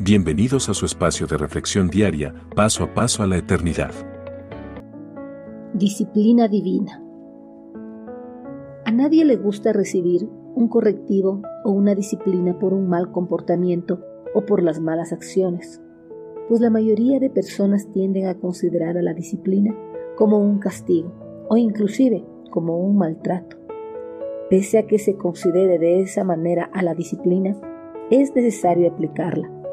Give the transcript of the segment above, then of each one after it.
Bienvenidos a su espacio de reflexión diaria, paso a paso a la eternidad. Disciplina divina. A nadie le gusta recibir un correctivo o una disciplina por un mal comportamiento o por las malas acciones, pues la mayoría de personas tienden a considerar a la disciplina como un castigo o inclusive como un maltrato. Pese a que se considere de esa manera a la disciplina, es necesario aplicarla,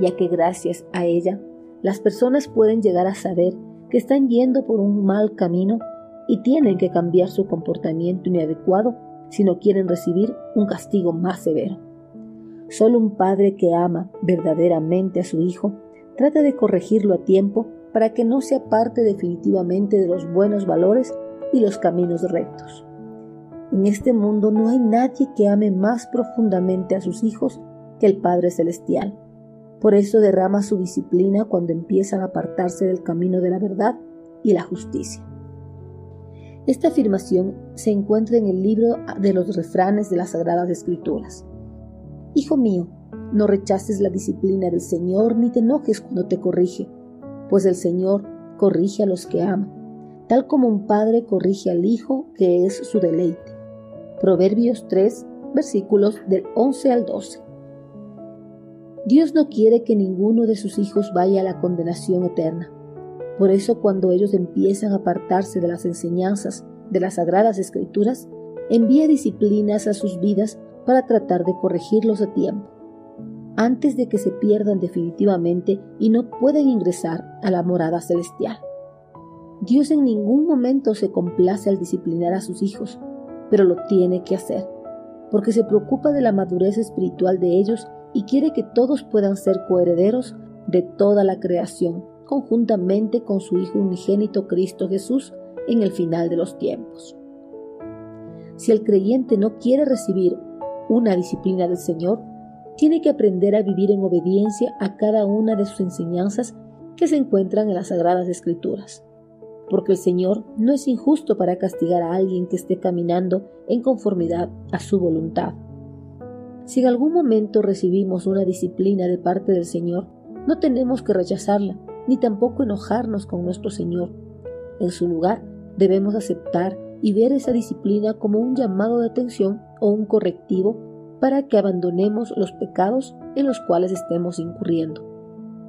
ya que gracias a ella las personas pueden llegar a saber que están yendo por un mal camino y tienen que cambiar su comportamiento inadecuado si no quieren recibir un castigo más severo. Solo un padre que ama verdaderamente a su hijo trata de corregirlo a tiempo para que no se aparte definitivamente de los buenos valores y los caminos rectos. En este mundo no hay nadie que ame más profundamente a sus hijos que el Padre Celestial. Por eso derrama su disciplina cuando empiezan a apartarse del camino de la verdad y la justicia. Esta afirmación se encuentra en el libro de los refranes de las Sagradas Escrituras. Hijo mío, no rechaces la disciplina del Señor ni te enojes cuando te corrige, pues el Señor corrige a los que ama, tal como un padre corrige al hijo que es su deleite. Proverbios 3, versículos del 11 al 12. Dios no quiere que ninguno de sus hijos vaya a la condenación eterna. Por eso cuando ellos empiezan a apartarse de las enseñanzas de las sagradas escrituras, envía disciplinas a sus vidas para tratar de corregirlos a tiempo, antes de que se pierdan definitivamente y no puedan ingresar a la morada celestial. Dios en ningún momento se complace al disciplinar a sus hijos, pero lo tiene que hacer, porque se preocupa de la madurez espiritual de ellos y quiere que todos puedan ser coherederos de toda la creación, conjuntamente con su Hijo unigénito Cristo Jesús en el final de los tiempos. Si el creyente no quiere recibir una disciplina del Señor, tiene que aprender a vivir en obediencia a cada una de sus enseñanzas que se encuentran en las Sagradas Escrituras, porque el Señor no es injusto para castigar a alguien que esté caminando en conformidad a su voluntad. Si en algún momento recibimos una disciplina de parte del Señor, no tenemos que rechazarla, ni tampoco enojarnos con nuestro Señor. En su lugar, debemos aceptar y ver esa disciplina como un llamado de atención o un correctivo para que abandonemos los pecados en los cuales estemos incurriendo,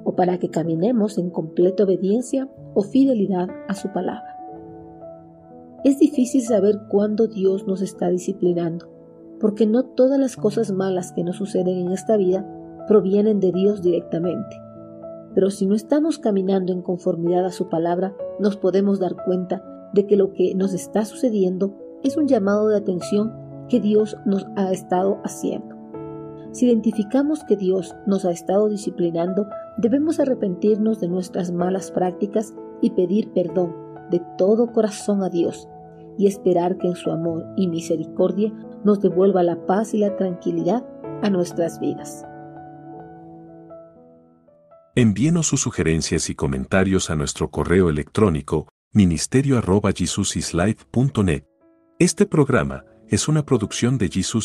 o para que caminemos en completa obediencia o fidelidad a su palabra. Es difícil saber cuándo Dios nos está disciplinando porque no todas las cosas malas que nos suceden en esta vida provienen de Dios directamente. Pero si no estamos caminando en conformidad a su palabra, nos podemos dar cuenta de que lo que nos está sucediendo es un llamado de atención que Dios nos ha estado haciendo. Si identificamos que Dios nos ha estado disciplinando, debemos arrepentirnos de nuestras malas prácticas y pedir perdón de todo corazón a Dios y esperar que en su amor y misericordia nos devuelva la paz y la tranquilidad a nuestras vidas. Envíenos sus sugerencias y comentarios a nuestro correo electrónico ministerio.jesusislife.net. Este programa es una producción de Jesus